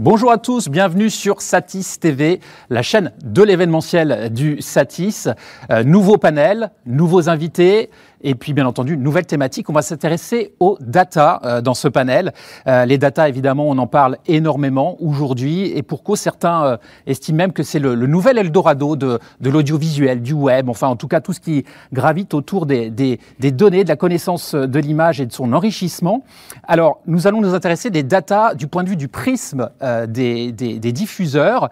Bonjour à tous, bienvenue sur Satis TV, la chaîne de l'événementiel du Satis. Euh, nouveau panel, nouveaux invités, et puis, bien entendu, nouvelle thématique. On va s'intéresser aux data euh, dans ce panel. Euh, les data, évidemment, on en parle énormément aujourd'hui. Et pour cause, certains euh, estiment même que c'est le, nouvel Eldorado de, de l'audiovisuel, du web, enfin, en tout cas, tout ce qui gravite autour des, des, des données, de la connaissance de l'image et de son enrichissement. Alors, nous allons nous intéresser des data du point de vue du prisme des, des, diffuseurs.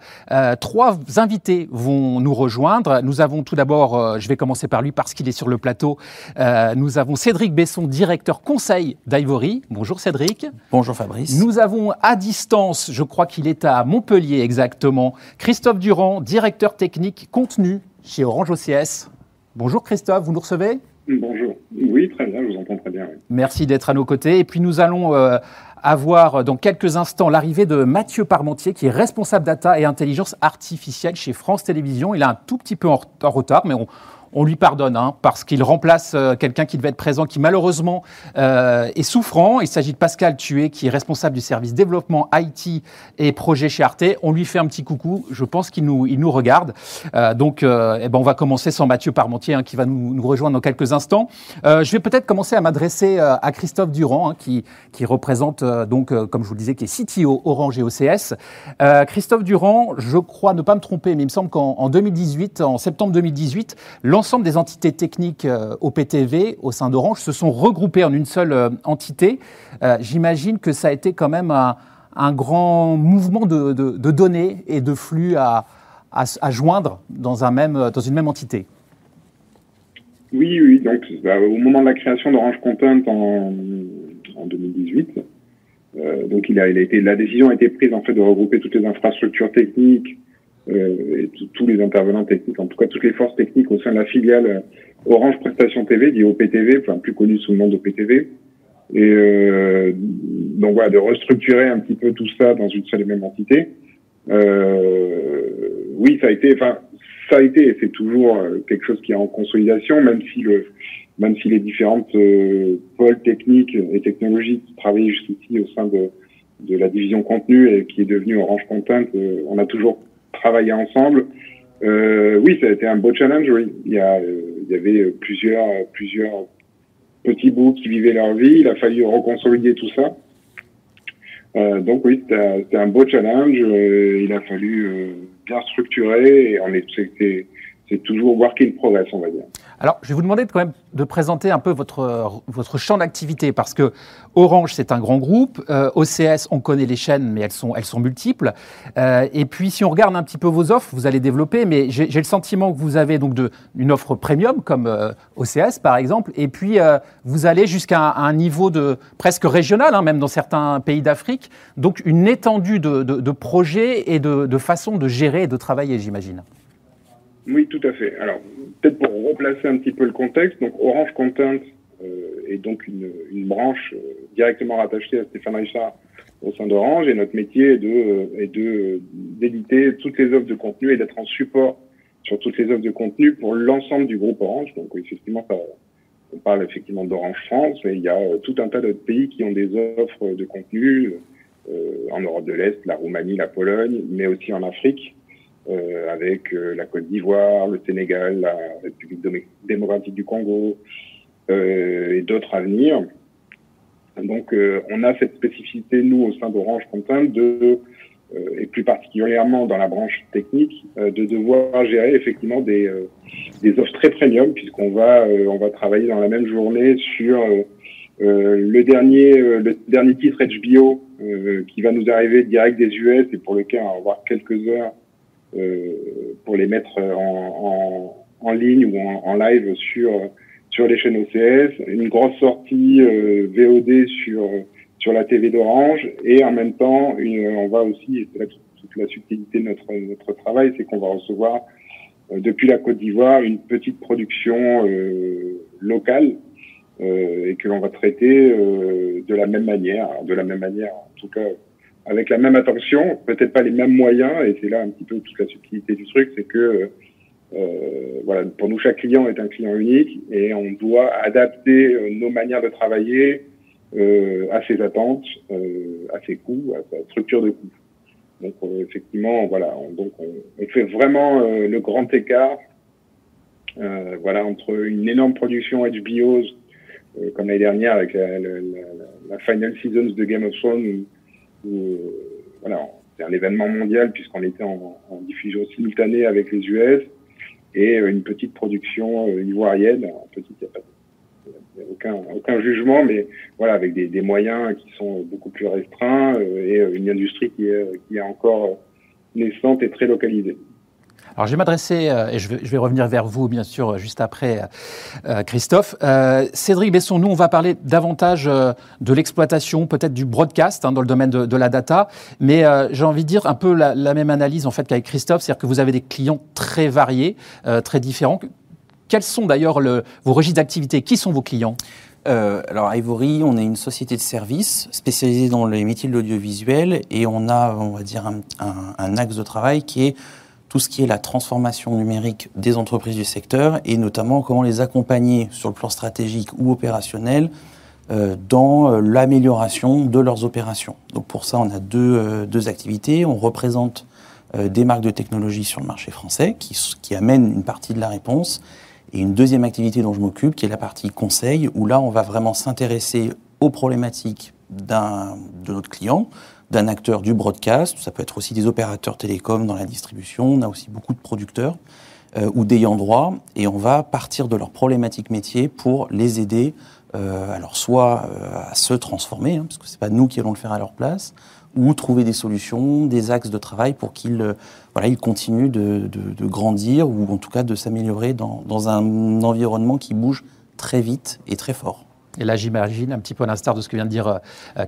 trois invités vont nous rejoindre. Nous avons tout d'abord, je vais commencer par lui parce qu'il est sur le plateau, euh, nous avons Cédric Besson, directeur conseil d'Ivory. Bonjour Cédric. Bonjour Fabrice. Nous avons à distance, je crois qu'il est à Montpellier exactement, Christophe Durand, directeur technique contenu chez Orange OCS. Bonjour Christophe, vous nous recevez? Bonjour. Oui, très bien, je vous entends très bien. Merci d'être à nos côtés. Et puis nous allons euh, avoir dans quelques instants l'arrivée de Mathieu Parmentier, qui est responsable data et intelligence artificielle chez France Télévisions. Il est un tout petit peu en retard, mais on, on lui pardonne, hein, parce qu'il remplace euh, quelqu'un qui devait être présent, qui malheureusement euh, est souffrant. Il s'agit de Pascal Tué, qui est responsable du service développement IT et projet chez Arte. On lui fait un petit coucou. Je pense qu'il nous, il nous regarde. Euh, donc, eh ben, on va commencer sans Mathieu Parmentier, hein, qui va nous, rejoindre dans quelques instants. je vais peut-être commencer à m'adresser à Christophe Durand, hein, qui, qui représente, donc, comme je vous le disais, qui est CTO Orange et OCS. Christophe Durand, je crois ne pas me tromper, mais il me semble qu'en 2018, en septembre 2018, l'ensemble des entités techniques euh, au PTV, au sein d'Orange, se sont regroupées en une seule euh, entité. Euh, j'imagine que ça a été quand même un, grand mouvement de, données et de flux à, joindre dans, une même entité. Oui, oui. Donc, bah, au moment de la création d'Orange Content en, 2018, donc il a, la décision a été prise en fait de regrouper toutes les infrastructures techniques et tous les intervenants techniques, en tout cas toutes les forces techniques au sein de la filiale euh, Orange Prestation TV, dit OPTV, enfin plus connu sous le nom d'OPTV. Et euh, donc voilà, de restructurer un petit peu tout ça dans une seule et même entité. Euh, oui, ça a été, enfin, ça a été, et c'est toujours quelque chose qui est en consolidation, même si le, même si les différentes pôles techniques et technologiques qui travaillent jusqu'ici au sein de, de la division contenu et qui est devenue Orange Content, on a toujours travailler ensemble. Euh, oui, ça a été un beau challenge. Oui, il y, y avait plusieurs, plusieurs petits bouts qui vivaient leur vie. Il a fallu reconsolider tout ça. Euh, donc oui, c'était un beau challenge. Euh, il a fallu euh, bien structurer. Et on c'est toujours work in progress, on va dire. Alors, je vais vous demander de, quand même de présenter un peu votre, votre champ d'activité, parce que Orange, c'est un grand groupe. Euh, OCS, on connaît les chaînes, mais elles sont, elles sont multiples. Euh, et puis, si on regarde un petit peu vos offres, vous allez développer, mais j'ai le sentiment que vous avez donc de, une offre premium, comme euh, OCS, par exemple, et puis vous allez jusqu'à un, niveau de presque régional, hein, même dans certains pays d'Afrique. Donc, une étendue de, de, de projets et de, de façons de gérer et de travailler, j'imagine. Oui, tout à fait. Alors, peut-être pour replacer un petit peu le contexte, donc Orange Content euh, est donc une, une branche euh, directement rattachée à Stéphane Richard au sein d'Orange, et notre métier est de, euh, est de d'éditer toutes les offres de contenu et d'être en support sur toutes les offres de contenu pour l'ensemble du groupe Orange. Donc, effectivement, ça, on parle effectivement d'Orange France, et il y a tout un tas d'autres pays qui ont des offres de contenu euh, en Europe de l'Est, la Roumanie, la Pologne, mais aussi en Afrique. Euh, avec euh, la Côte d'Ivoire, le Sénégal, la République démocratique du Congo euh, et d'autres à venir. Donc, on a cette spécificité, nous, au sein d'Orange Content, de, et plus particulièrement dans la branche technique, de devoir gérer effectivement des, des offres très premium, puisqu'on va, on va travailler dans la même journée sur le dernier, le dernier titre HBO qui va nous arriver direct des US et pour lequel on va avoir quelques heures euh, pour les mettre en, en, en ligne ou en, live sur sur les chaînes OCS, une grosse sortie euh, VOD sur sur la TV d'Orange. Et en même temps une, on va aussi c'est toute la subtilité de notre notre travail c'est qu'on va recevoir euh, depuis la Côte d'Ivoire une petite production euh, locale euh, et que l'on va traiter de la même manière de la même manière en tout cas avec la même attention, peut-être pas les mêmes moyens, et c'est là un petit peu toute la subtilité du truc, c'est que euh, voilà, pour nous chaque client est un client unique et on doit adapter euh, nos manières de travailler euh, à ses attentes, euh, à ses coûts, à sa structure de coûts. Donc effectivement, voilà, on, donc on, fait vraiment le grand écart, voilà, entre une énorme production HBO comme l'année dernière avec la, la, la, final seasons de Game of Thrones, où, voilà, c'est un événement mondial puisqu'on était en, en, diffusion simultanée avec les US et une petite production ivoirienne, petite, il n'y a pas de aucun, aucun jugement, mais voilà, avec des, des moyens qui sont beaucoup plus restreints euh, et euh, une industrie qui est, qui est encore naissante et très localisée. Alors je vais m'adresser, et je vais, je vais, revenir vers vous bien sûr juste après, euh, Christophe. Euh, Cédric Besson, nous on va parler davantage de l'exploitation, peut-être du broadcast hein, dans le domaine de, de, la data, mais euh, j'ai envie de dire un peu la, la même analyse en fait qu'avec Christophe, c'est-à-dire que vous avez des clients très variés, très différents. Quels sont d'ailleurs vos registres d'activité? Qui sont vos clients? Euh, alors, Ivory, on est une société de services spécialisée dans les métiers de l'audiovisuel et on a, on va dire, un, axe de travail qui est tout ce qui est la transformation numérique des entreprises du secteur et notamment comment les accompagner sur le plan stratégique ou opérationnel euh, dans euh, l'amélioration de leurs opérations. Donc pour ça, on a deux, deux activités. On représente des marques de technologie sur le marché français qui, qui amènent une partie de la réponse et une deuxième activité dont je m'occupe, qui est la partie conseil, où là, on va vraiment s'intéresser aux problématiques de notre client, d'un acteur du broadcast, ça peut être aussi des opérateurs télécoms dans la distribution, on a aussi beaucoup de producteurs euh, ou d'ayants droit, et on va partir de leurs problématiques métiers pour les aider, euh, alors soit euh, à se transformer, hein, parce que c'est pas nous qui allons le faire à leur place, ou trouver des solutions, des axes de travail pour qu'ils voilà, ils continuent de, de, grandir ou en tout cas de s'améliorer dans, dans, un environnement qui bouge très vite et très fort. Et là, j'imagine, un petit peu à l'instar de ce que vient de dire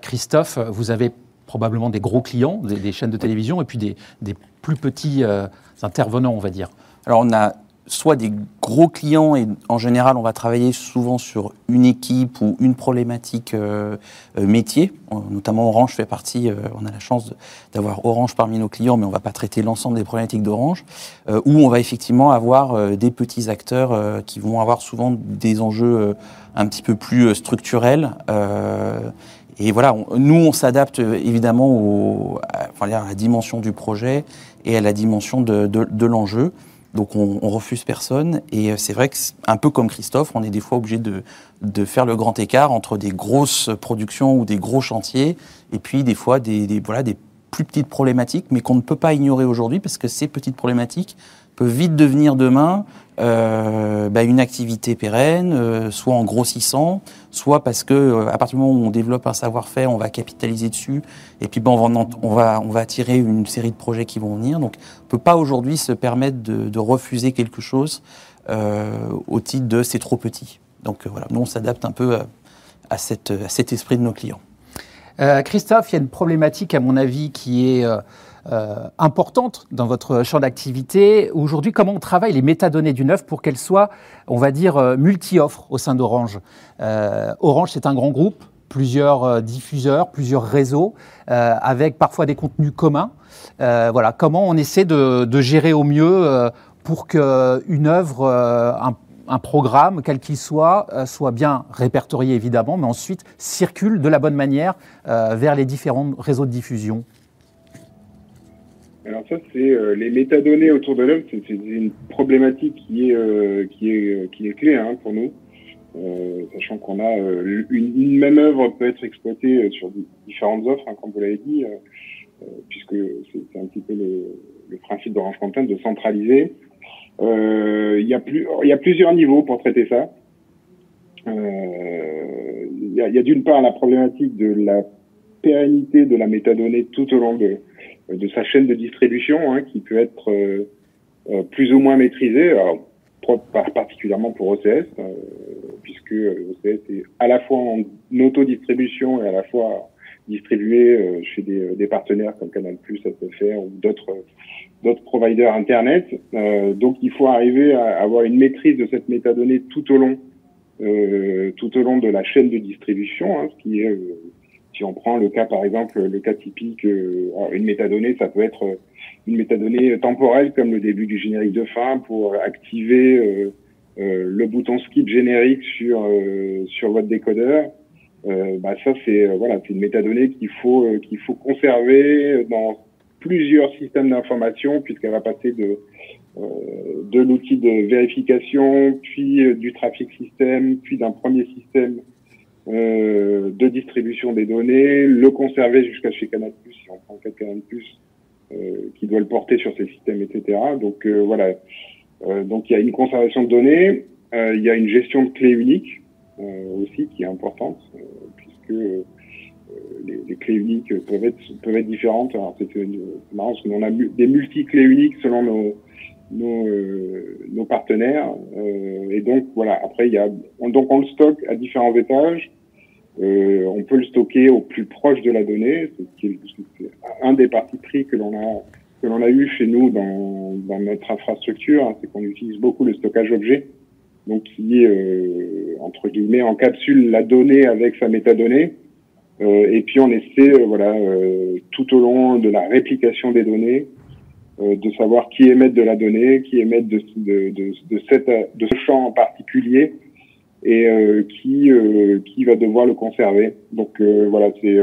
Christophe, vous avez probablement des gros clients, des, chaînes de télévision, et puis des, des plus petits euh, intervenants, on va dire. Alors, on a soit des gros clients, et en général, on va travailler souvent sur une équipe ou une problématique euh, euh, métier. Notamment Orange fait partie, euh, on a la chance d'avoir Orange parmi nos clients, mais on ne va pas traiter l'ensemble des problématiques d'Orange, où on va effectivement avoir des petits acteurs qui vont avoir souvent des enjeux un petit peu plus structurels. Et voilà, nous, on s'adapte évidemment au, à, la dimension du projet et à la dimension de, l'enjeu. Donc on, on, refuse personne. Et euh, c'est vrai que, un peu comme Christophe, on est des fois obligé de, faire le grand écart entre des grosses productions ou des gros chantiers, et puis des fois des, voilà, des plus petites problématiques, mais qu'on ne peut pas ignorer aujourd'hui, parce que ces petites problématiques peut vite devenir demain euh, bah, une activité pérenne, euh, soit en grossissant, soit parce que euh, à partir du moment où on développe un savoir-faire, on va capitaliser dessus, et puis bon, on, va, on, va, on va attirer une série de projets qui vont venir. Donc, on peut pas aujourd'hui se permettre de, refuser quelque chose euh, au titre de c'est trop petit. Donc voilà, nous on s'adapte un peu à, cette, à cet esprit de nos clients. Christophe, il y a une problématique à mon avis qui est euh, importante dans votre champ d'activité. Aujourd'hui, comment on travaille les métadonnées du neuf pour qu'elles soient, on va dire, euh, multi-offres au sein d'Orange euh, Orange, c'est un grand groupe, plusieurs diffuseurs, plusieurs réseaux, avec parfois des contenus communs. voilà, comment on essaie de, gérer au mieux pour qu'une œuvre, un, programme, quel qu'il soit, soit bien répertorié évidemment, mais ensuite circule de la bonne manière vers les différents réseaux de diffusion alors ça, c'est euh, les métadonnées autour de l'œuvre, c'est une problématique qui est euh, qui est euh, qui est clé hein, pour nous, sachant qu'on a une, même œuvre peut être exploitée sur différentes offres, hein, comme vous l'avez dit, puisque c'est un petit peu le, le principe d'Orange Content de centraliser. Il y a y a plusieurs niveaux pour traiter ça. Il y a, a d'une part la problématique de la pérennité de la métadonnée tout au long de de sa chaîne de distribution, hein, qui peut être euh, euh, plus ou moins maîtrisée, alors, particulièrement pour OCS, euh, puisque OCS est à la fois en autodistribution et à la fois distribué chez des, des, partenaires comme Canal+, SFR ou d'autres d'autres providers Internet. donc il faut arriver à avoir une maîtrise de cette métadonnée tout au long euh, tout au long de la chaîne de distribution, hein, ce qui est si on prend le cas, par exemple, le cas typique, euh, une métadonnée, ça peut être une métadonnée temporelle comme le début du générique de fin pour activer euh, euh, le bouton skip générique sur sur votre décodeur. bah ça c'est voilà, c'est une métadonnée qu'il faut qu'il faut conserver dans plusieurs systèmes d'information puisqu'elle va passer de de l'outil de vérification, puis du trafic système, puis d'un premier système euh, de distribution des données, le conserver jusqu'à chez Canal+, si on prend Canal+, euh, qui doit le porter sur ses systèmes, etc. Donc euh, voilà. Euh, donc il y a une conservation de données, il y a une gestion de clés uniques aussi qui est importante, puisque les, les, clés uniques peuvent être peuvent être différentes. Alors c'est marrant parce qu'on a des multi-clés uniques selon nos nos, nos partenaires. Euh, et donc voilà, après il y a donc on le stocke à différents étages. Euh, on peut le stocker au plus proche de la donnée, c'est un des partis pris que l'on a que l'on a eu chez nous dans, dans notre infrastructure, hein, c'est qu'on utilise beaucoup le stockage objet, donc qui euh, entre guillemets encapsule la donnée avec sa métadonnée, euh, et puis on essaie euh, voilà euh, tout au long de la réplication des données de savoir qui émet de la donnée, qui émet de, de, de, de, cette, de ce champ en particulier, et euh, qui euh, qui va devoir le conserver. Donc euh, voilà, c'est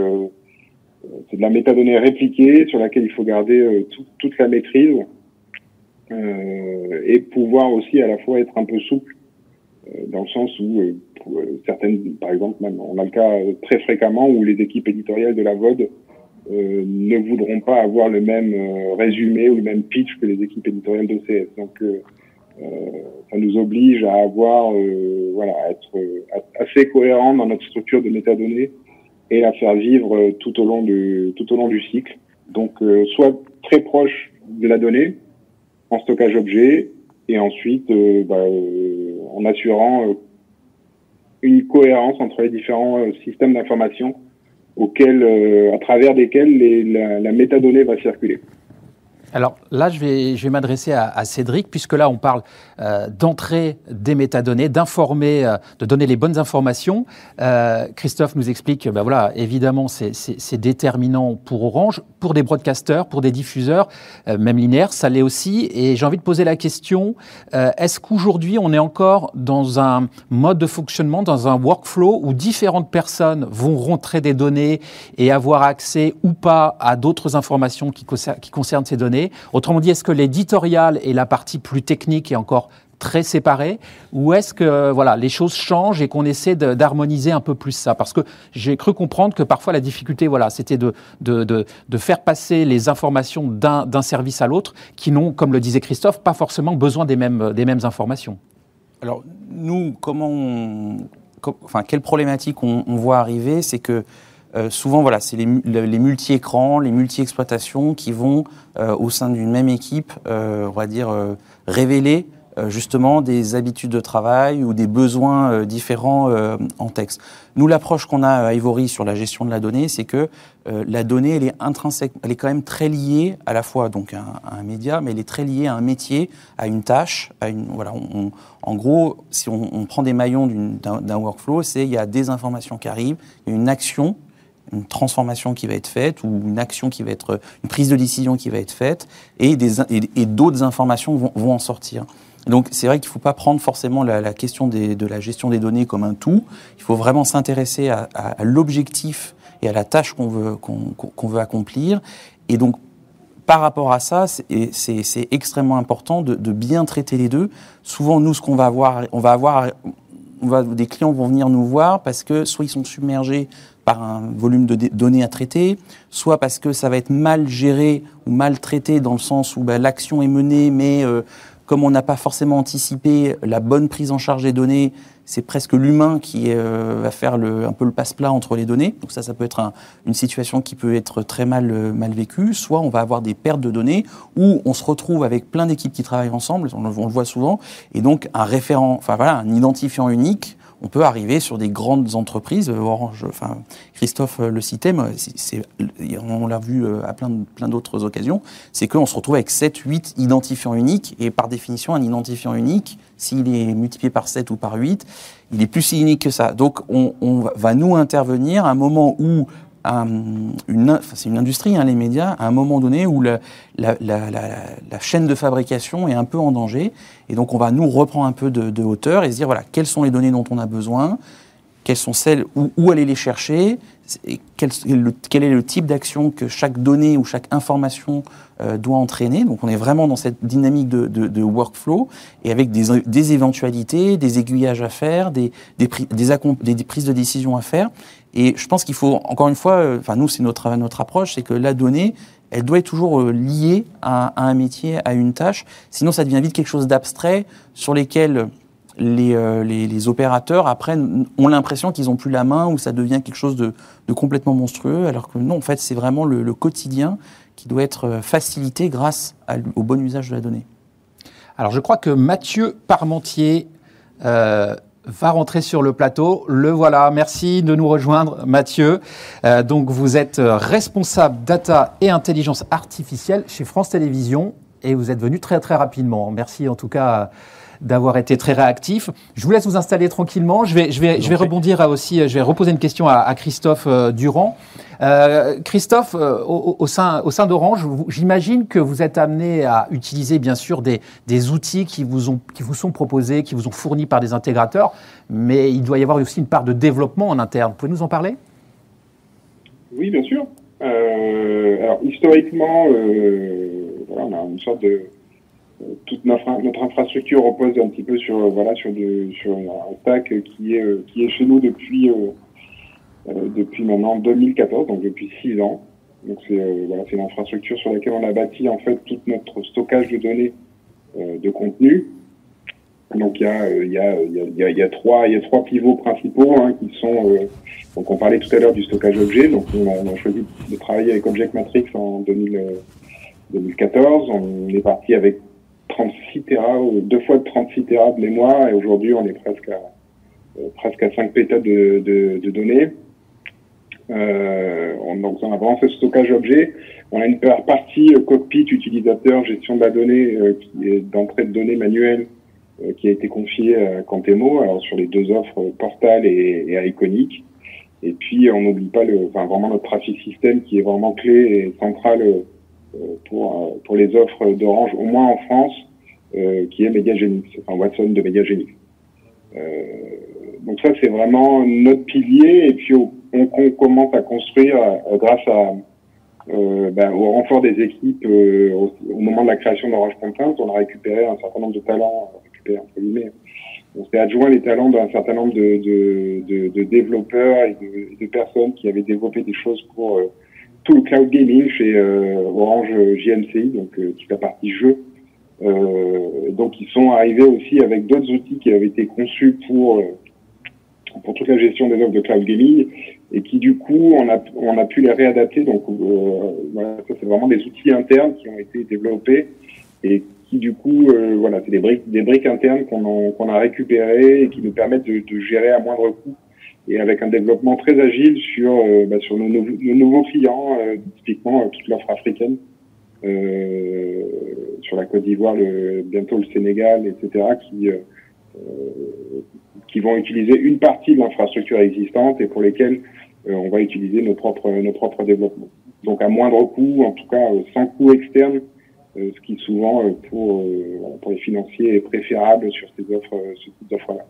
c'est de la métadonnée répliquée sur laquelle il faut garder toute la maîtrise et pouvoir aussi à la fois être un peu souple dans le sens où certaines, par exemple, on a le cas très fréquemment où les équipes éditoriales de la VOD ne voudront pas avoir le même résumé ou le même pitch que les équipes éditoriales d'OCS. Donc euh, ça nous oblige à avoir, euh, voilà, à être euh, assez cohérent dans notre structure de métadonnées et à faire vivre tout au long du tout au long du cycle. Donc, soit très proche de la donnée en stockage objet et ensuite bah, en assurant une cohérence entre les différents systèmes d'information auxquels, à travers desquels la, la métadonnée va circuler. Alors là, je vais, je vais m'adresser à, Cédric, puisque là, on parle euh, d'entrer des métadonnées, d'informer, euh, de donner les bonnes informations. Euh, Christophe nous explique, ben voilà, évidemment, c'est déterminant pour Orange, pour des broadcasters, pour des diffuseurs, même linéaires, ça l'est aussi. Et j'ai envie de poser la question, est-ce qu'aujourd'hui, on est encore dans un mode de fonctionnement, dans un workflow où différentes personnes vont rentrer des données et avoir accès ou pas à d'autres informations qui, qui concernent ces données? Autrement dit, est-ce que l'éditorial et la partie plus technique est encore très séparée ou est-ce que voilà les choses changent et qu'on essaie d'harmoniser un peu plus ça? Parce que j'ai cru comprendre que parfois la difficulté, voilà, c'était de, de, faire passer les informations d'un service à l'autre qui n'ont, comme le disait Christophe, pas forcément besoin des mêmes, des mêmes informations. Alors nous, comment enfin, quelle problématique on voit arriver, c'est que euh, souvent, voilà, c'est les, multi-écrans, les multi-exploitations qui vont, euh, au sein d'une même équipe, euh, on va dire, révéler justement des habitudes de travail ou des besoins différents en texte. Nous, l'approche qu'on a à Ivory sur la gestion de la donnée, c'est que la donnée, elle est intrinsèque, elle est quand même très liée à la fois donc à, un média, mais elle est très liée à un métier, à une tâche, à une voilà. en gros, si on, on prend des maillons d'un workflow, c'est il y a des informations qui arrivent, il y a une action une transformation qui va être faite ou une action qui va être, une prise de décision qui va être faite et, des, et, d'autres informations vont, vont, en sortir. Donc c'est vrai qu'il ne faut pas prendre forcément la, question des, de la gestion des données comme un tout. Il faut vraiment s'intéresser à, l'objectif et à la tâche qu'on veut, qu'on, veut accomplir. Et donc par rapport à ça, c'est, extrêmement important de, bien traiter les deux. Souvent, nous, ce qu'on va avoir, on va avoir des clients vont venir nous voir parce que soit ils sont submergés par un volume de données à traiter, soit parce que ça va être mal géré ou mal traité dans le sens où bah, l'action est menée, mais euh, comme on n'a pas forcément anticipé la bonne prise en charge des données, c'est presque l'humain qui euh, va faire le, un peu le passe-plat entre les données. Donc ça, ça peut être une situation qui peut être très mal, euh, mal vécue. Soit on va avoir des pertes de données, où on se retrouve avec plein d'équipes qui travaillent ensemble, on, on le voit souvent, et donc un référent, enfin voilà, un identifiant unique on peut arriver sur des grandes entreprises. Enfin, Christophe le citait, c'est, on l'a vu euh, à plein, plein d'autres occasions, c'est qu'on se retrouve avec 7, 8 identifiants uniques, et par définition, un identifiant unique, s'il est multiplié par 7 ou par 8, il est plus unique que ça. Donc on, on va nous intervenir à un moment où une, c'est une industrie, hein, les médias, à un moment donné où la, chaîne de fabrication est un peu en danger. Et donc, on va nous reprendre un peu de, hauteur et se dire, voilà, quelles sont les données dont on a besoin quelles sont celles, où, aller les chercher, et quel, est le type d'action que chaque donnée ou chaque information euh, doit entraîner. Donc on est vraiment dans cette dynamique de, workflow et avec des, éventualités, des aiguillages à faire, des, des prises de décision à faire. Et je pense qu'il faut, encore une fois, euh, enfin nous c'est notre, notre approche, c'est que la donnée, elle doit être toujours euh, liée à, un métier, à une tâche. Sinon ça devient vite quelque chose d'abstrait sur lesquels euh, les, les, opérateurs, après, ont l'impression qu'ils n'ont plus la main ou ça devient quelque chose de, de complètement monstrueux, alors que non, en fait, c'est vraiment le, quotidien qui doit être facilité grâce au bon usage de la donnée. Alors, je crois que Mathieu Parmentier va rentrer sur le plateau. Le voilà. Merci de nous rejoindre, Mathieu. Euh, donc, vous êtes responsable data et intelligence artificielle chez France Télévisions et vous êtes venu très, très rapidement. Merci en tout cas d'avoir été très réactif. Je vous laisse vous installer tranquillement. Je vais, je vais, je vais rebondir aussi, je vais reposer une question à, à Christophe euh, Durand. Euh, Christophe, euh, au, au, sein, au sein d'Orange, j'imagine que vous êtes amené à utiliser bien sûr des, des outils qui vous, ont, qui vous sont proposés, qui vous ont fournis par des intégrateurs, mais il doit y avoir aussi une part de développement en interne. Vous pouvez nous en parler? Oui, bien sûr. Euh, alors historiquement, euh, voilà, on a une sorte de toute notre, infrastructure repose un petit peu sur voilà sur, de, sur un stack qui est qui est chez nous depuis euh, depuis maintenant 2014 donc depuis six ans. Donc c'est euh, voilà c'est l'infrastructure sur laquelle on a bâti en fait tout notre stockage de données euh, de contenu. Donc il y a il y a il y a, y a trois il y a trois pivots principaux hein, qui sont donc on parlait tout à l'heure du stockage objet donc on a, on a, choisi de travailler avec Object Matrix en 2000, 2014 on est parti avec 36 Tera, deux fois de 36 Tera de mémoire, et aujourd'hui on est presque à, euh, presque à 5 pétas de, de, de données. Euh, on, donc on a vraiment fait stockage objet. On a une partie euh, cockpit utilisateur, gestion de la donnée, euh, qui est d'entrée de données manuelle, euh, qui a été confiée à Cantemo, alors sur les deux offres Portal et, et Iconic. Et puis on n'oublie pas le, enfin, vraiment notre trafic système qui est vraiment clé et central pour, pour les offres d'Orange, au moins en France, euh, qui est Mediagenix, enfin Watson de Mediagenix. Euh, donc ça, c'est vraiment notre pilier. Et puis, on, on commence à construire euh, grâce à, euh, ben, au renfort des équipes euh, au, moment de la création d'Orange Content, on a récupéré un certain nombre de talents, récupéré entre guillemets. On s'est adjoint les talents d'un certain nombre de, de, de, de développeurs et de, personnes qui avaient développé des choses pour euh, tout le cloud gaming chez euh, Orange JMCI, donc toute la partie jeu. donc ils sont arrivés aussi avec d'autres outils qui avaient été conçus pour pour toute la gestion des offres de cloud gaming et qui du coup on a on a pu les réadapter donc euh, voilà ça c'est vraiment des outils internes qui ont été développés et qui du coup euh, voilà c'est des briques des briques internes qu'on qu'on a récupérées et qui nous permettent de, de, gérer à moindre coût et avec un développement très agile sur euh, bah, sur nos, nos, nouveaux clients euh, typiquement toute l'offre africaine euh, sur la Côte d'Ivoire bientôt le Sénégal etc qui qui vont utiliser une partie de l'infrastructure existante et pour lesquels euh, on va utiliser nos propres, nos propres développements. Donc à moindre coût, en tout cas euh, sans coût externe, euh, ce qui souvent pour, pour les financiers est préférable sur ces offres, ce type d'offres-là.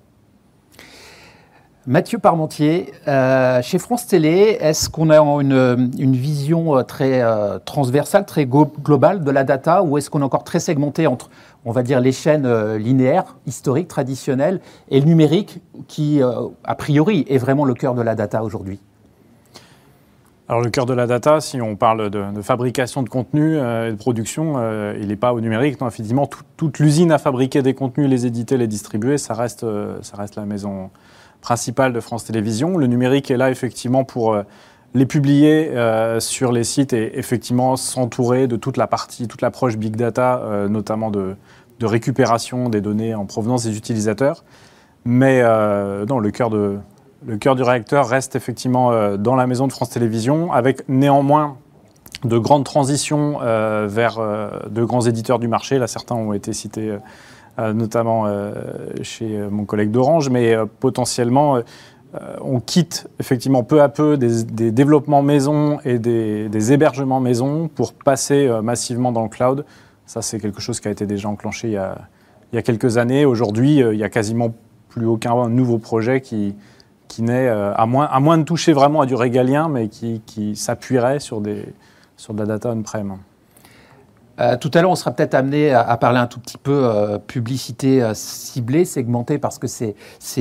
Mathieu Parmentier, euh, chez France Télé, est-ce qu'on a une, vision très euh, transversale, très globale de la data, ou est-ce qu'on est encore très segmenté entre, on va dire, les chaînes euh, linéaires, historiques, traditionnelles, et le numérique, qui, a priori, est vraiment le cœur de la data aujourd'hui? Alors le cœur de la data, si on parle de, fabrication de contenu et de production, il n'est pas au numérique. Non, effectivement, tout, toute l'usine à fabriquer des contenus, les éditer, les distribuer, ça reste la maison principale de France Télévisions. Le numérique est là effectivement pour euh, les publier euh, sur les sites et effectivement s'entourer de toute la partie, toute l'approche big data, euh, notamment de, récupération des données en provenance des utilisateurs. Mais non, le cœur, de, le cœur du réacteur reste effectivement dans la maison de France Télévisions, avec néanmoins de grandes transitions vers de grands éditeurs du marché. Là, certains ont été cités notamment euh, chez euh, mon collègue d'Orange, mais potentiellement on quitte effectivement peu à peu des, des développements maison et des, des, hébergements maison pour passer massivement dans le cloud. Ça, c'est quelque chose qui a été déjà enclenché il y a, il y a quelques années. Aujourd'hui, il n'y a quasiment plus aucun nouveau projet qui, qui n'est, à, moins, à moins de toucher vraiment à du régalien, mais qui, qui s'appuierait sur, des, sur de la data on-prem. Euh, tout à l'heure, on sera peut-être amené à, parler un tout petit peu euh, publicité euh, ciblée, segmentée, parce que c'est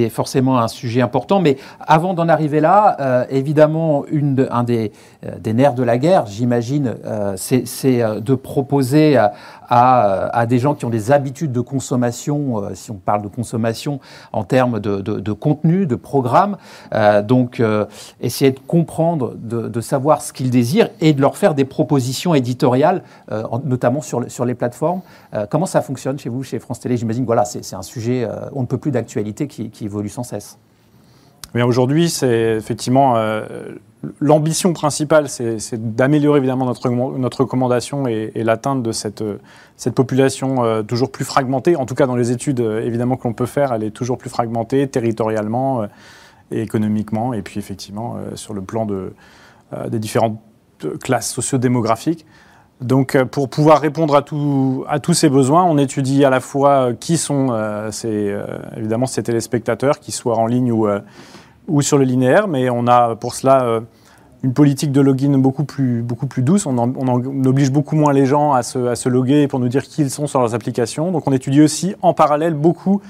forcément un sujet important. Mais avant d'en arriver là, évidemment, une un des, des, nerfs de la guerre, j'imagine, c'est de proposer à, des gens qui ont des habitudes de consommation, euh, si on parle de consommation en termes de, contenu, de programme. Euh, donc, euh, essayer de comprendre, de, savoir ce qu'ils désirent et de leur faire des propositions éditoriales, notamment sur, les plateformes. comment ça fonctionne chez vous, chez France Télé? J'imagine que c'est un sujet, on ne peut plus d'actualité qui, évolue sans cesse. Aujourd'hui, c'est effectivement l'ambition principale, c'est d'améliorer évidemment notre, recommandation et, l'atteinte de cette, population euh, toujours plus fragmentée. En tout cas, dans les études euh, évidemment que l'on peut faire, elle est toujours plus fragmentée territorialement euh, et économiquement, et puis effectivement sur le plan de, des différentes classes sociodémographiques. Donc, pour pouvoir répondre à, tous ces besoins, on étudie à la fois qui sont ces, évidemment ces téléspectateurs, qu'ils soient en ligne ou sur le linéaire, mais on a pour cela euh, une politique de login beaucoup plus, douce. On, oblige beaucoup moins les gens à se, loguer pour nous dire qui ils sont sur leurs applications. Donc on étudie aussi en parallèle beaucoup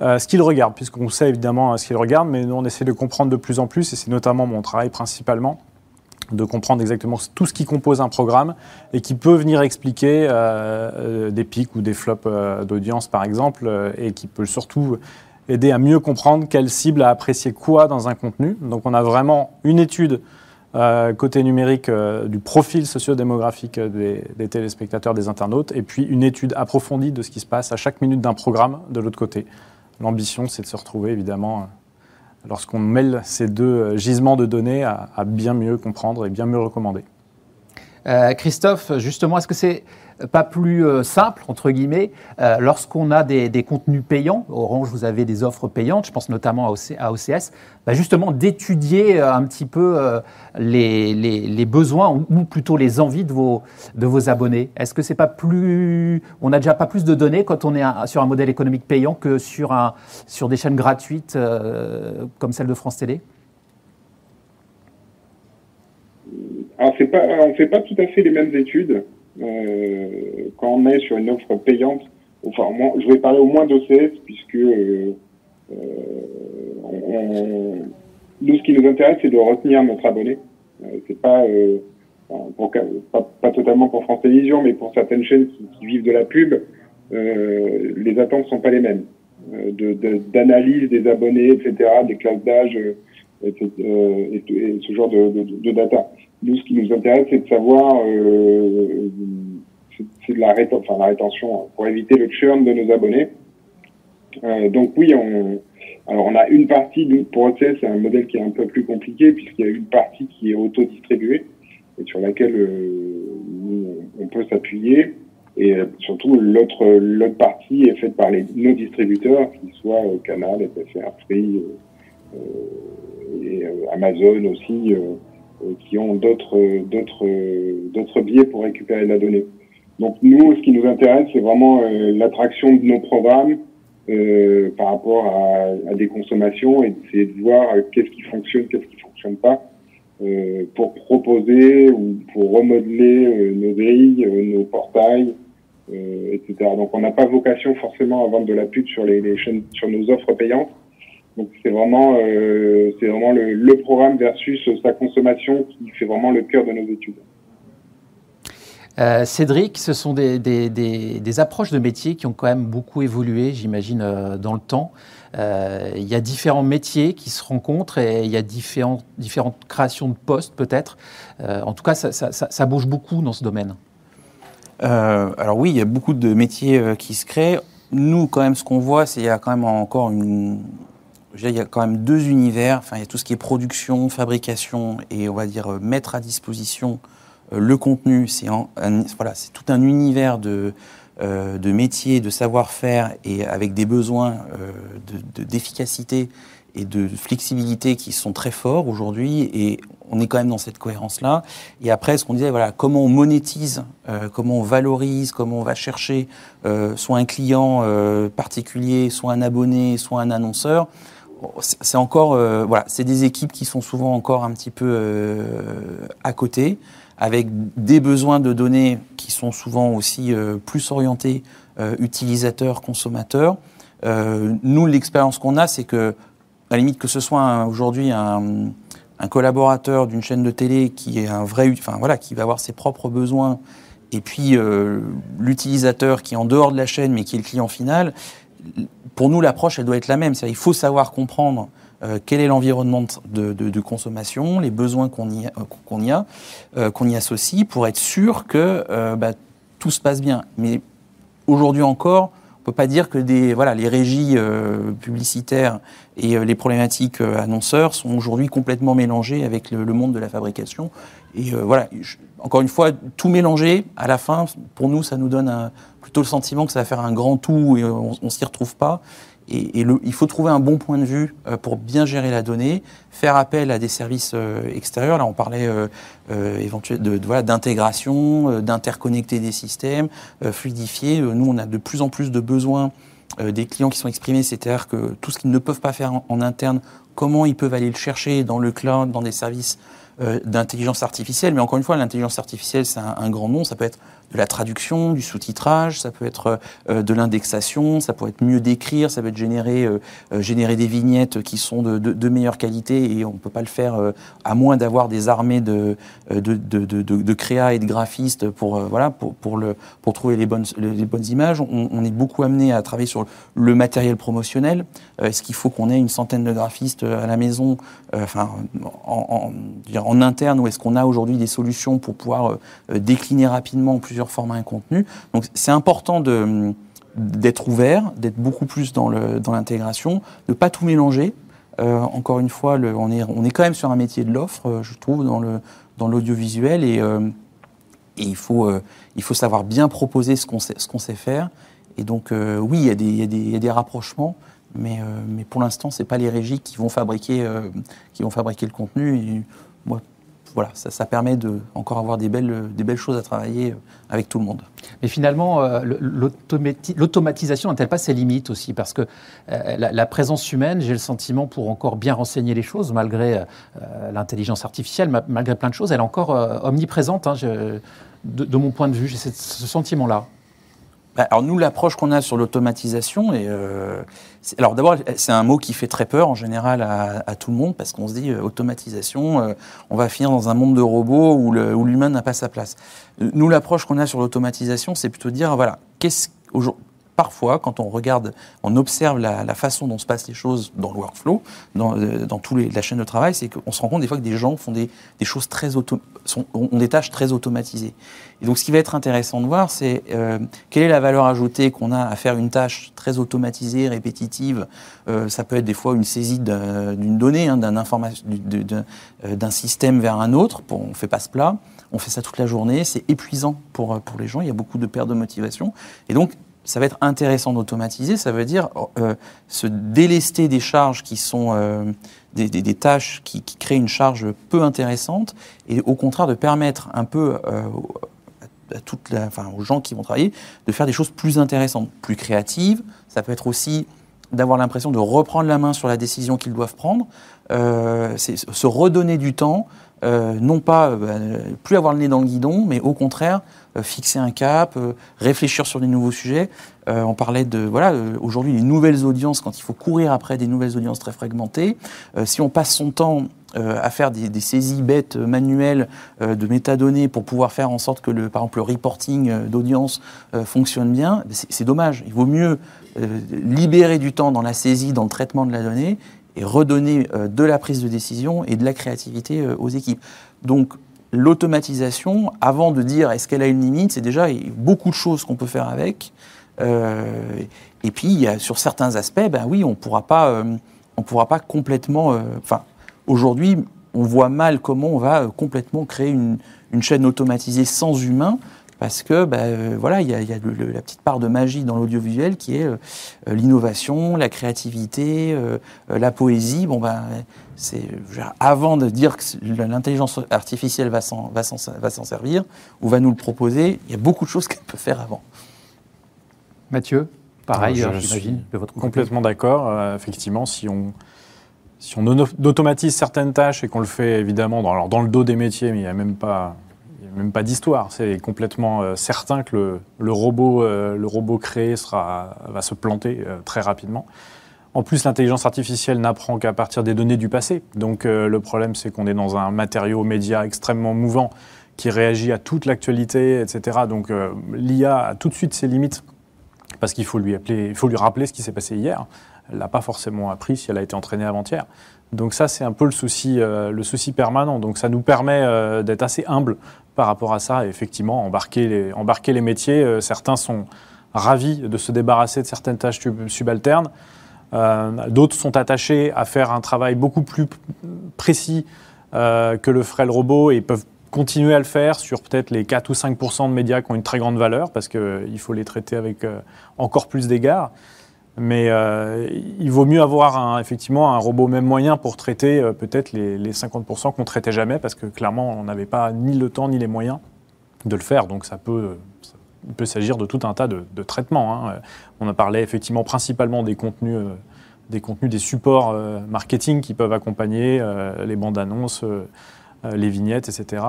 euh, ce qu'ils regardent, puisqu'on sait évidemment euh, ce qu'ils regardent, mais nous on essaie de comprendre de plus en plus, et c'est notamment mon travail principalement, de comprendre exactement tout ce qui compose un programme et qui peut venir expliquer des pics ou des flops d'audience par exemple, et qui peut surtout aider à mieux comprendre quelle cible a apprécié quoi dans un contenu. Donc on a vraiment une étude euh, côté numérique euh, du profil sociodémographique des, des, téléspectateurs, des internautes, et puis une étude approfondie de ce qui se passe à chaque minute d'un programme de l'autre côté. L'ambition, c'est de se retrouver évidemment, euh, lorsqu'on mêle ces deux gisements de données, à, à, bien mieux comprendre et bien mieux recommander. Christophe, justement, est-ce que c'est pas plus euh, simple, entre guillemets, euh, lorsqu'on a des, contenus payants. Orange, vous avez des offres payantes, je pense notamment à, OCS, bah, justement d'étudier euh, un petit peu les, besoins ou plutôt les envies de vos, abonnés? Est-ce que c'est pas plus. On n'a déjà pas plus de données quand on est sur un modèle économique payant que sur des chaînes gratuites comme celle de France Télé? Alors, pas, on fait pas tout à fait les mêmes études. Euh, quand on est sur une offre payante, enfin, je vais parler au moins d'OCS, puisque euh, euh, on, nous, ce qui nous intéresse, c'est de retenir notre abonné. c'est pas, pas, pas, totalement pour France Télévisions, mais pour certaines chaînes qui, vivent de la pub, les attentes sont pas les mêmes. D'analyse de, des abonnés, etc., des classes d'âge, et, et, ce genre de, de, data. Nous, ce qui nous intéresse, c'est de savoir, euh, c'est de la, enfin, la rétention hein, pour éviter le churn de nos abonnés. Euh, donc oui, on, alors on a une partie, pour OCS, c'est un modèle qui est un peu plus compliqué puisqu'il y a une partie qui est auto-distribuée et sur laquelle euh, on peut s'appuyer. Et euh, surtout, l'autre partie est faite par les, nos distributeurs, qu'ils soient euh, Canal, SFR, Free et Amazon aussi. Euh, qui ont d'autres d'autres d'autres biais pour récupérer la donnée. Donc nous, ce qui nous intéresse, c'est vraiment euh, l'attraction de nos programmes euh, par rapport à, à, des consommations et d'essayer de voir qu'est-ce qui fonctionne, qu'est-ce qui fonctionne pas, euh, pour proposer ou pour remodeler nos grilles, nos portails, etc. Donc on n'a pas vocation forcément à vendre de la pub sur les, les chaînes, sur nos offres payantes. Donc c'est vraiment, euh, c'est vraiment le, le, programme versus sa consommation qui fait vraiment le cœur de nos études. Euh, Cédric, ce sont des, des, des, des, approches de métiers qui ont quand même beaucoup évolué, j'imagine, euh, dans le temps. Euh, il y a différents métiers qui se rencontrent et il y a différentes, différentes créations de postes peut-être. Euh, en tout cas, ça, ça, ça, bouge beaucoup dans ce domaine. alors oui, il y a beaucoup de métiers qui se créent. Nous, quand même, ce qu'on voit, c'est qu'il y a quand même encore une, il y a quand même deux univers. Enfin, il y a tout ce qui est production, fabrication et on va dire euh, mettre à disposition euh, le contenu. C'est voilà, c'est tout un univers de euh, de métiers, de savoir-faire et avec des besoins d'efficacité et de flexibilité qui sont très forts aujourd'hui et on est quand même dans cette cohérence-là. Et après, ce qu'on disait, voilà, comment on monétise, comment on valorise, comment on va chercher soit un client particulier, soit un abonné, soit un annonceur c'est encore, euh, voilà, c'est des équipes qui sont souvent encore un petit peu euh, à côté, avec des besoins de données qui sont souvent aussi euh, plus orientés utilisateurs, consommateurs. nous, l'expérience qu'on a, c'est que, à la limite, que ce soit aujourd'hui un, un, collaborateur d'une chaîne de télé qui est un vrai, enfin voilà, qui va avoir ses propres besoins, et puis l'utilisateur qui est en dehors de la chaîne, mais qui est le client final pour nous, l'approche, elle doit être la même. Il faut savoir comprendre euh, quel est l'environnement de, consommation, les besoins a, euh, qu'on y associe, pour être sûr que euh, bah, tout se passe bien. Mais aujourd'hui encore, on ne peut pas dire que des, voilà, les régies publicitaires et les problématiques annonceurs sont aujourd'hui complètement mélangées avec le, monde de la fabrication. Et voilà, encore une fois, tout mélanger, à la fin, pour nous, ça nous donne plutôt le sentiment que ça va faire un grand tout et on, ne s'y retrouve pas. Et, il faut trouver un bon point de vue euh, pour bien gérer la donnée, faire appel à des services euh, extérieurs. Là, on parlait euh, éventuellement d'intégration, d'interconnecter des systèmes, fluidifier. Nous, on a de plus en plus de besoins des clients qui sont exprimés, c'est-à-dire que tout ce qu'ils ne peuvent pas faire en, interne, comment ils peuvent aller le chercher dans le cloud, dans des services d'intelligence artificielle? Mais encore une fois, l'intelligence artificielle, c'est un, grand nom. Ça peut être de la traduction, du sous-titrage, ça peut être euh, de l'indexation, ça peut être mieux d'écrire, ça peut être générer, euh, euh, générer des vignettes qui sont de, de, meilleure qualité et on ne peut pas le faire à moins d'avoir des armées de, de, de, créa et de graphistes pour, voilà, pour, pour, le, pour trouver les bonnes, les bonnes images. On, est beaucoup amené à travailler sur le matériel promotionnel. Est-ce qu'il faut qu'on ait une centaine de graphistes à la maison, enfin, en, en, en interne, ou est-ce qu'on a aujourd'hui des solutions pour pouvoir décliner rapidement plusieurs formats et contenus. Donc c'est important d'être ouvert, d'être beaucoup plus dans l'intégration, dans de pas tout mélanger. Euh, encore une fois, le, on, est, on est quand même sur un métier de l'offre, euh, je trouve, dans l'audiovisuel, et, euh, il, faut, il faut savoir bien proposer ce qu'on sait, qu'on sait faire. Et donc, oui, il y, a des, il, y a des, rapprochements, mais, mais pour l'instant, ce n'est pas les régies qui vont fabriquer, qui vont fabriquer le contenu. Voilà, ça, permet de encore avoir des belles, des belles choses à travailler euh, avec tout le monde. Mais finalement, euh, l'automatisation n'a-t-elle pas ses limites aussi? Parce que euh, la, présence humaine, j'ai le sentiment, pour encore bien renseigner les choses, malgré l'intelligence artificielle, malgré plein de choses, elle est encore omniprésente. Hein, de, mon point de vue, j'ai ce sentiment-là. Bah, alors nous, l'approche qu'on a sur l'automatisation, euh, alors d'abord, c'est un mot qui fait très peur en général à, tout le monde parce qu'on se dit euh, automatisation, euh, on va finir dans un monde de robots où l'humain n'a pas sa place. Nous, l'approche qu'on a sur l'automatisation, c'est plutôt dire voilà, qu'est-ce parfois, quand on regarde, on observe la, façon dont se passent les choses dans le workflow, dans, euh, dans tous les, la chaîne de travail, c'est qu'on se rend compte des fois que des gens font des, choses très auto, ont des tâches très automatisées. Et donc, ce qui va être intéressant de voir, c'est euh, quelle est la valeur ajoutée qu'on a à faire une tâche très automatisée, répétitive. Euh, ça peut être des fois une saisie d'une donnée, hein, d'un d'un système vers un autre. Pour, on fait pas ce plat. On fait ça toute la journée. C'est épuisant pour, pour les gens. Il y a beaucoup de perte de motivation. Et donc, ça va être intéressant d'automatiser, ça veut dire euh, se délester des charges qui sont euh, des, tâches qui, créent une charge peu intéressante et au contraire de permettre un peu euh, à toute enfin, aux gens qui vont travailler de faire des choses plus intéressantes, plus créatives. Ça peut être aussi d'avoir l'impression de reprendre la main sur la décision qu'ils doivent prendre, se redonner du temps, non pas plus avoir le nez dans le guidon, mais au contraire euh, fixer un cap, euh, réfléchir sur des nouveaux sujets. Euh, on parlait de voilà aujourd'hui les nouvelles audiences quand il faut courir après des nouvelles audiences très fragmentées. si on passe son temps à faire des, saisies bêtes manuelles de métadonnées pour pouvoir faire en sorte que le, par exemple le reporting d'audience fonctionne bien, c'est dommage. Il vaut mieux libérer du temps dans la saisie, dans le traitement de la donnée et redonner de la prise de décision et de la créativité aux équipes. Donc l'automatisation, avant de dire est-ce qu'elle a une limite, c'est déjà beaucoup de choses qu'on peut faire avec. Euh, et puis, sur certains aspects, ben oui, on pourra pas, euh, on pourra pas complètement. Euh, enfin, aujourd'hui, on voit mal comment on va complètement créer une chaîne automatisée sans humain parce que ben, voilà, il y a, y a la petite part de magie dans l'audiovisuel qui est l'innovation, la créativité, la poésie. Bon ben, c'est avant de dire que l'intelligence artificielle va s'en servir ou va nous le proposer, il y a beaucoup de choses qu'elle peut faire avant. Mathieu, pareil, j'imagine. Complètement d'accord. Euh, effectivement, si on si on automatise certaines tâches et qu'on le fait évidemment dans, dans le dos des métiers, mais il n'y a même pas, même pas d'histoire. C'est complètement euh, certain que le, robot, euh, le robot créé sera, va se planter euh, très rapidement. En plus, l'intelligence artificielle n'apprend qu'à partir des données du passé. Donc le problème, c'est qu'on est dans un matériau média extrêmement mouvant qui réagit à toute l'actualité, etc. Donc l'IA a tout de suite ses limites parce qu'il faut lui, faut lui rappeler ce qui s'est passé hier. Elle l'a pas forcément appris si elle a été entraînée avant-hier. Donc ça, c'est un peu le souci, le souci permanent. Donc ça nous permet d'être assez humble par rapport à ça. Effectivement, embarquer les, métiers, euh, certains sont ravis de se débarrasser de certaines tâches subalternes. D'autres sont attachés à faire un travail beaucoup plus précis que le ferait le robot et peuvent continuer à le faire sur peut-être les 4 ou 5% de médias qui ont une très grande valeur parce qu'il faut les traiter avec encore plus d'égards. Mais euh, il vaut mieux avoir un, effectivement un robot même moyen pour traiter euh, peut-être les, 50% qu'on ne traitait jamais parce que clairement on n'avait pas ni le temps ni les moyens de le faire. Donc ça peut, il peut s'agir de tout un tas de, traitements. Hein. On a parlé effectivement principalement des contenus, euh, des contenus, des supports marketing qui peuvent accompagner les bandes annonces. les vignettes, etc.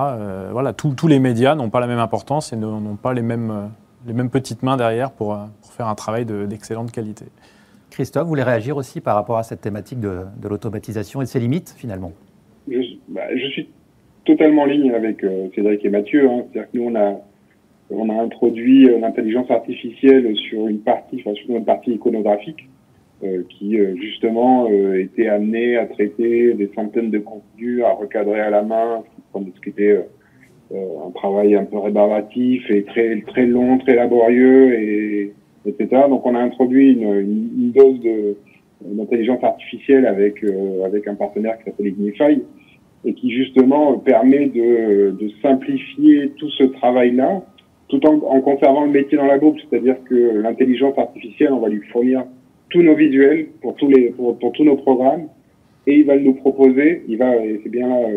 voilà, tous les médias n'ont pas la même importance et n'ont pas les mêmes, les mêmes petites mains derrière pour, faire un travail d'excellente qualité. Christophe, vous voulez réagir aussi par rapport à cette thématique de, l'automatisation et de ses limites finalement? Bah, je, suis totalement en ligne avec euh, Cédric et Mathieu. Hein. C'est-à-dire que nous, on a, on a introduit euh, l'intelligence artificielle sur une partie, enfin, sur une partie iconographique euh, qui justement était amenée à traiter des centaines de contenus, à recadrer à la main, ce qui était un travail un peu rébarbatif et très très long, très laborieux et etc. Donc on a introduit une, une, dose de d'intelligence artificielle avec euh, avec un partenaire qui s'appelle Ignify et qui justement permet de, de simplifier tout ce travail-là tout en, en, conservant le métier dans la boucle, c'est-à-dire que l'intelligence artificielle, on va lui fournir tous nos visuels pour tous les pour tous nos programmes et il va nous proposer, il va, c'est bien là,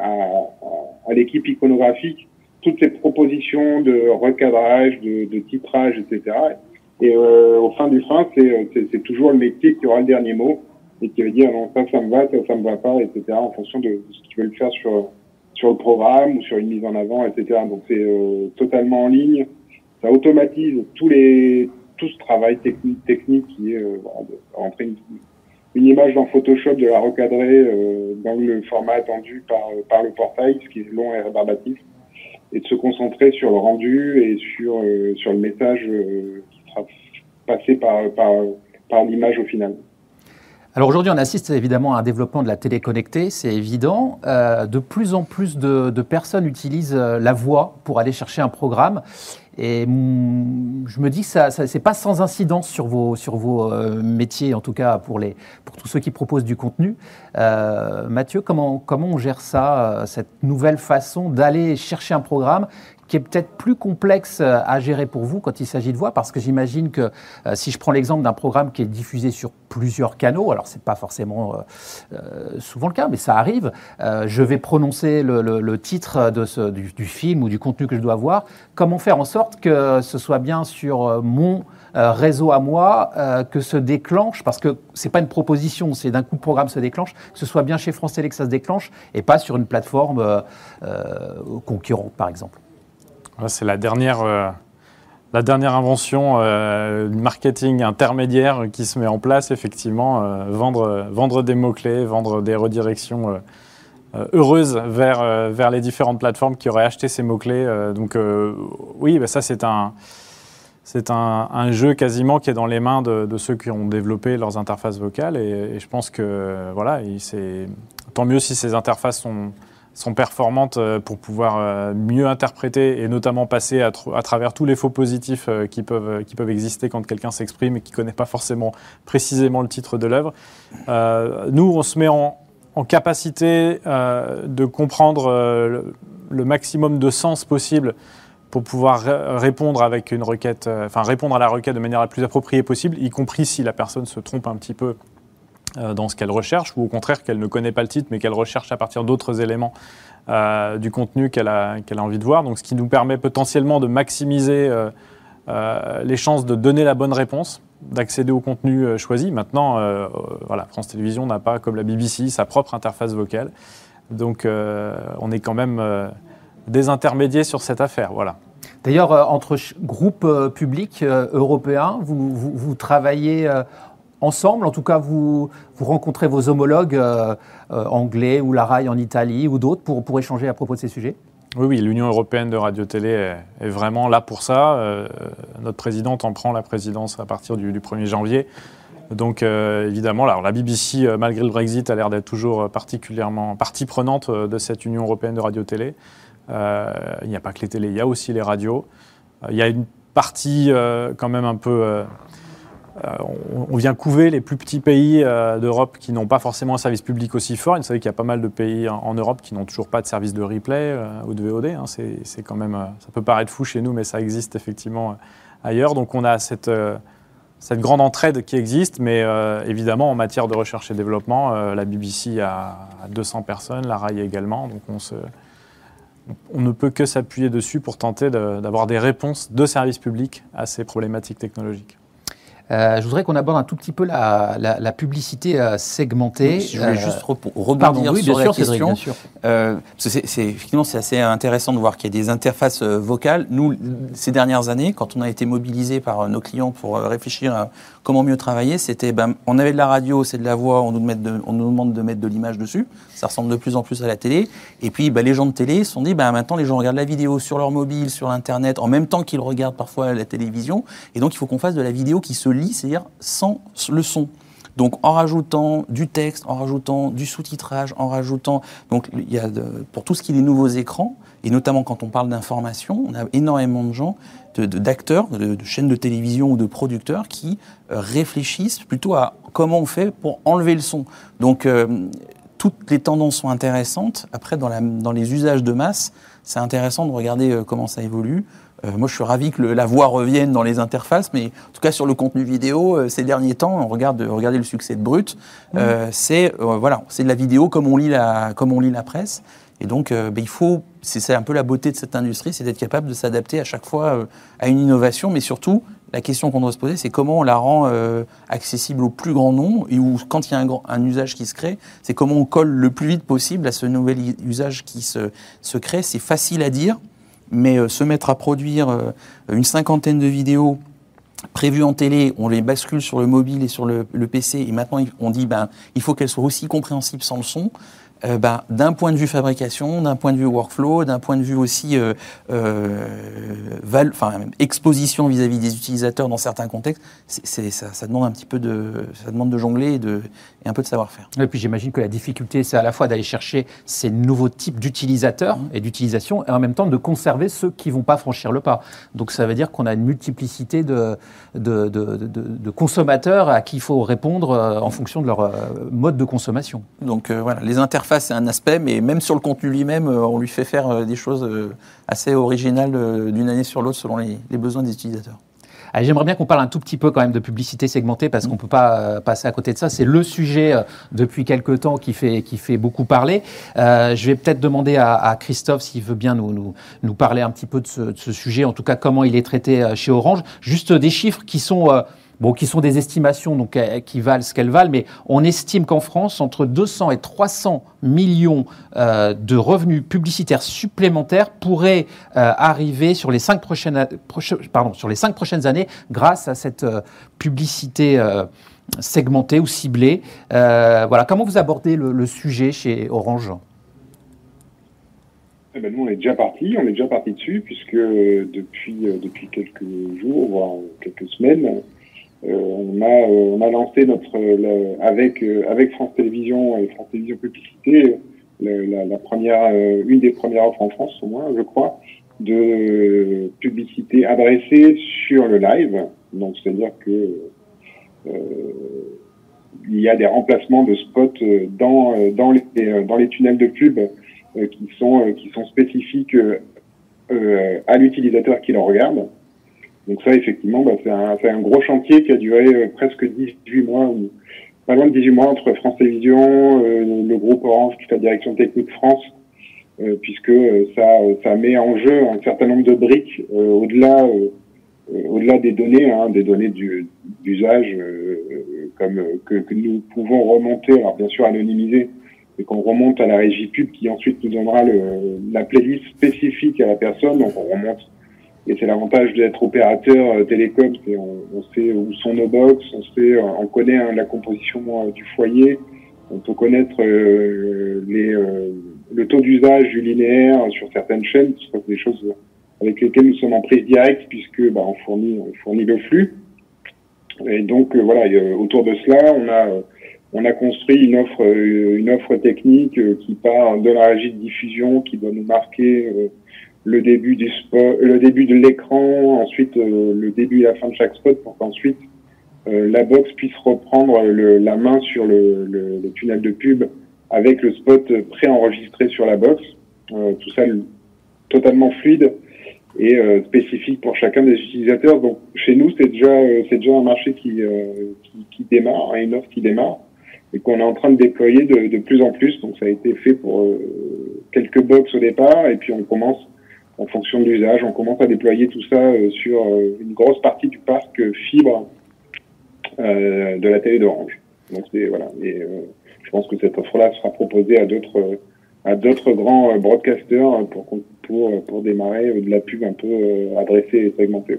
à, à, l'équipe iconographique, toutes ces propositions de recadrage, de, de titrage, etc. Et euh, au fin du fin, c'est toujours le métier qui aura le dernier mot et qui va dire non ça ça me va, ça ça me va pas, etc. En fonction de ce qu'ils veulent faire sur sur le programme ou sur une mise en avant, etc. Donc c'est euh, totalement en ligne. Ça automatise tous les tout ce travail technique technique qui est euh, rentrer une, une, image dans Photoshop, de la recadrer euh, dans le format attendu par par le portail, ce qui est long et rébarbatif, et de se concentrer sur le rendu et sur sur le message passer par, par, par l'image au final. Alors aujourd'hui, on assiste évidemment à un développement de la télé connectée, c'est évident. Euh, de plus en plus de, personnes utilisent euh, la voix pour aller chercher un programme. Et mm, je me dis que ça, c'est pas sans incidence sur vos, sur vos euh, métiers, en tout cas pour, les, pour tous ceux qui proposent du contenu. Euh, Mathieu, comment, comment on gère ça, cette nouvelle façon d'aller chercher un programme qui est peut-être plus complexe euh, à gérer pour vous quand il s'agit de voix, parce que j'imagine que euh, si je prends l'exemple d'un programme qui est diffusé sur plusieurs canaux, alors c'est pas forcément euh, souvent le cas, mais ça arrive, je vais prononcer le, titre de du, film ou du contenu que je dois voir. Comment faire en sorte que ce soit bien sur mon réseau à moi que se déclenche, parce que c'est pas une proposition, c'est d'un coup le programme se déclenche, que ce soit bien chez France Télé que ça se déclenche et pas sur une plateforme concurrente, par exemple. C'est la dernière, euh, la dernière invention euh, marketing intermédiaire qui se met en place, effectivement, euh, vendre, des mots-clés, vendre des redirections heureuses vers, les différentes plateformes qui auraient acheté ces mots-clés. donc oui, bah, ça c'est un... C'est un, jeu quasiment qui est dans les mains de, ceux qui ont développé leurs interfaces vocales et, et je pense que voilà, tant mieux si ces interfaces sont, sont performantes euh, pour pouvoir euh, mieux interpréter et notamment passer à, travers tous les faux positifs euh, qui peuvent, qui peuvent exister quand quelqu'un s'exprime et qui ne connaît pas forcément précisément le titre de l'œuvre. nous, on se met en, capacité de comprendre le, maximum de sens possible pour pouvoir répondre avec une requête, enfin répondre à la requête de manière la plus appropriée possible, y compris si la personne se trompe un petit peu dans ce qu'elle recherche, ou au contraire qu'elle ne connaît pas le titre, mais qu'elle recherche à partir d'autres éléments euh, du contenu qu'elle a, qu'elle a envie de voir. Donc, ce qui nous permet potentiellement de maximiser euh, les chances de donner la bonne réponse. d'accéder au contenu choisi. Maintenant, voilà, France Télévisions n'a pas, comme la BBC, sa propre interface vocale. Donc, on est quand même des intermédiaires sur cette affaire. Voilà. D'ailleurs, entre groupes publics européens, vous travaillez ensemble En tout cas, vous, rencontrez vos homologues euh, euh, anglais ou la RAI en Italie ou d'autres pour, échanger à propos de ces sujets oui, oui, l'Union européenne de radio-télé est, vraiment là pour ça. Euh, notre présidente en prend la présidence à partir du, 1er janvier. Donc évidemment, la BBC, malgré le Brexit, a l'air d'être toujours particulièrement partie prenante de cette Union européenne de radio-télé. il n'y a pas que les télés, il y a aussi les radios. il y a une partie quand même un peu euh, on, vient couver les plus petits pays euh, d'Europe qui n'ont pas forcément un service public aussi fort. Vous savez qu'il y a pas mal de pays en, Europe qui n'ont toujours pas de service de replay euh, ou de VOD. Hein. C'est quand même, ça peut paraître fou chez nous, mais ça existe effectivement ailleurs. Donc on a cette, grande entraide qui existe, mais évidemment en matière de recherche et développement, la BBC a 200 personnes, la RAI également. Donc on ne peut que s'appuyer dessus pour tenter d'avoir des réponses de services publics à ces problématiques technologiques. Euh, je voudrais qu'on aborde un tout petit peu la, publicité euh, segmentée. je voulais juste euh, rebondir oui, sur la question. c'est, effectivement, c'est assez intéressant de voir qu'il y a des interfaces vocales. Nous, ces dernières années, quand on a été mobilisé par nos clients pour réfléchir à comment mieux travailler, c'était, ben, on avait de la radio, c'est de la voix, on nous, on nous demande de mettre de l'image dessus. Ça ressemble de plus en plus à la télé. Et puis, ben, les gens de télé se sont dit, ben, maintenant, les gens regardent la vidéo sur leur mobile, sur Internet, en même temps qu'ils regardent parfois la télévision. Et donc, il faut qu'on fasse de la vidéo qui se c'est-à-dire sans le son. Donc en rajoutant du texte, en rajoutant du sous-titrage, en rajoutant donc il y a pour tout ce qui est des nouveaux écrans et notamment quand on parle d'information, on a énormément de gens, d'acteurs, de, chaînes de télévision ou de producteurs qui euh, réfléchissent plutôt à comment on fait pour enlever le son. Donc euh, toutes les tendances sont intéressantes. Après dans, la, dans les usages de masse, c'est intéressant de regarder euh, comment ça évolue. Euh, moi, je suis ravi que la voix revienne dans les interfaces, mais en tout cas sur le contenu vidéo, euh, ces derniers temps, on regarde, regardez le succès de Brut, euh, c'est voilà, c'est de la vidéo comme on lit la, comme on lit la presse. Et donc, ben, il faut, c'est un peu la beauté de cette industrie, c'est d'être capable de s'adapter à chaque fois à une innovation, mais surtout, la question qu'on doit se poser, c'est comment on la rend accessible au plus grand nombre, et où, quand il y a un, un usage qui se crée, c'est comment on colle le plus vite possible à ce nouvel usage qui se, se crée. C'est facile à dire, mais euh, se mettre à produire euh, une cinquantaine de vidéos prévues en télé, on les bascule sur le mobile et sur le, PC, et maintenant on dit ben il faut qu'elles soient aussi compréhensibles sans le son. Euh, bah, d'un point de vue fabrication, d'un point de vue workflow, d'un point de vue aussi euh, euh, exposition vis-à-vis des utilisateurs dans certains contextes, ça, demande un petit peu de, ça demande de jongler et, de, et un peu de savoir-faire. Et puis j'imagine que la difficulté, c'est à la fois d'aller chercher ces nouveaux types d'utilisateurs mmh. et d'utilisation, et en même temps de conserver ceux qui ne vont pas franchir le pas. Donc ça veut dire qu'on a une multiplicité de, de, de consommateurs à qui il faut répondre en fonction de leur mode de consommation. Donc voilà, les interfaces c'est un aspect, mais même sur le contenu lui-même, euh, on lui fait faire euh, des choses euh, assez originales d'une année sur l'autre selon les, besoins des utilisateurs. J'aimerais bien qu'on parle un tout petit peu quand même de publicité segmentée parce qu'on ne peut pas passer à côté de ça. C'est le sujet depuis quelques temps qui fait, qui fait beaucoup parler. je vais peut-être demander à, Christophe s'il veut bien nous, nous, parler un petit peu de ce, sujet, en tout cas comment il est traité chez Orange. Juste des chiffres qui sont bon, qui sont des estimations donc, euh, qui valent ce qu'elles valent, mais on estime qu'en France, entre 200 et 300 millions euh, de revenus publicitaires supplémentaires pourraient euh, arriver sur les, cinq prochaines, pardon, sur les cinq prochaines années grâce à cette publicité segmentée ou ciblée. voilà. Comment vous abordez le, sujet chez Orange? Eh ben, nous, on est déjà parti, on est déjà parti dessus, puisque depuis, depuis quelques jours, voire quelques semaines, on a euh, on a lancé notre avec euh, avec France Télévisions et France Télévisions Publicité la, la, première une des premières offres en France au moins je crois de publicité adressée sur le live. Donc c'est à dire que il y a des remplacements de spots dans dans les dans les tunnels de pub qui sont qui sont spécifiques à l'utilisateur qui le regarde donc ça, effectivement, bah, c'est un, un, gros chantier qui a duré euh, presque 18 mois, ou pas loin de 18 mois entre France Télévisions, euh, le groupe Orange, toute la direction technique France, euh, puisque ça, ça met en jeu un certain nombre de briques au-delà au-delà des données, hein, des données du, d'usage comme que, que, nous pouvons remonter, alors bien sûr anonymiser, et qu'on remonte à la régie pub qui ensuite nous donnera le, la playlist spécifique à la personne. Donc on remonte et c'est l'avantage d'être opérateur euh, télécom, c'est on, sait où sont nos box, on sait, euh, on connaît hein, la composition euh, du foyer, on peut connaître les, le taux d'usage du linéaire sur certaines chaînes, c'est des choses avec lesquelles nous sommes en prise directe puisque bah, on fournit on fournit le flux. Et donc voilà, autour de cela, on a on a construit une offre une offre technique qui part de la régie de diffusion qui doit nous marquer le début du spot, le début de l'écran, ensuite euh, le début et la fin de chaque spot pour qu'ensuite euh, la box puisse reprendre le, la main sur le, le, le, tunnel de pub avec le spot préenregistré sur la box. Euh, tout ça totalement fluide et spécifique pour chacun des utilisateurs. Donc chez nous, c'est déjà c'est déjà un marché qui, qui, qui démarre, hein, une offre qui démarre et qu'on est en train de déployer de, de, plus en plus. Donc ça a été fait pour quelques box au départ et puis on commence en fonction de l'usage. On commence à déployer tout ça euh, sur euh, une grosse partie du parc fibre euh, de la télé d'Orange. Donc voilà. Et je pense que cette offre-là sera proposée à d'autres à d'autres grands broadcasters pour pour pour démarrer de la pub un peu adressée et segmentée.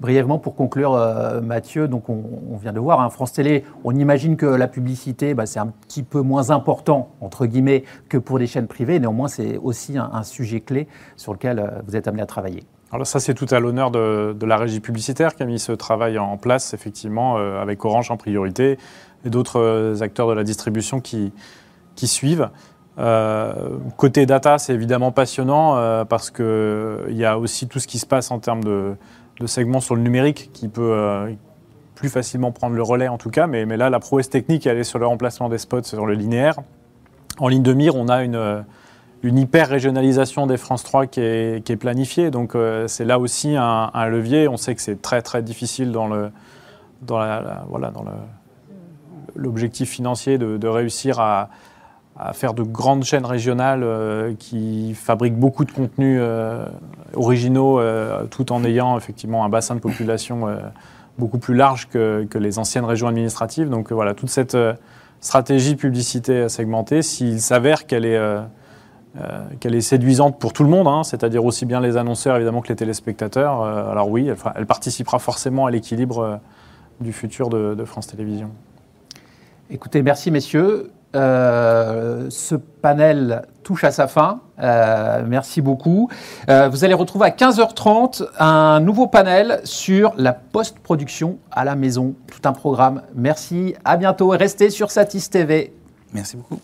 Brièvement, pour conclure, euh, Mathieu, donc on, vient de voir, hein, France Télé, on imagine que la publicité, bah, c'est un petit peu moins important, entre guillemets, que pour des chaînes privées. Néanmoins, c'est aussi un, sujet clé sur lequel euh, vous êtes amené à travailler. Alors ça, c'est tout à l'honneur de, la régie publicitaire qui a mis ce travail en place, effectivement, euh, avec Orange en priorité, et d'autres acteurs de la distribution qui suivent. côté data, c'est évidemment passionnant parce qu'il y a aussi tout ce qui se passe en termes de de segments sur le numérique qui peut euh, plus facilement prendre le relais en tout cas, mais, là la prouesse technique elle est sur le remplacement des spots sur le linéaire. En ligne de mire, on a une, euh, une hyper régionalisation des France 3 qui est, planifiée, donc euh, c'est là aussi un, levier. On sait que c'est très très difficile dans le dans la, voilà dans l'objectif financier de réussir à, à faire de grandes chaînes régionales euh, qui fabriquent beaucoup de contenus euh, originaux euh, tout en ayant effectivement un bassin de population beaucoup plus large que, les anciennes régions administratives. Donc voilà, toute cette stratégie publicité segmentée, s'il s'avère qu'elle est, qu'elle est séduisante pour tout le monde, hein, c'est-à-dire aussi bien les annonceurs évidemment que les téléspectateurs, alors oui, elle, elle, participera forcément à l'équilibre du futur de, de France Télévisions. Écoutez, merci messieurs. Euh, ce panel touche à sa fin. Euh, merci beaucoup. Euh, vous allez retrouver à 15h30 un nouveau panel sur la post-production à la maison. Tout un programme. Merci, à bientôt restez sur Satis TV. Merci beaucoup.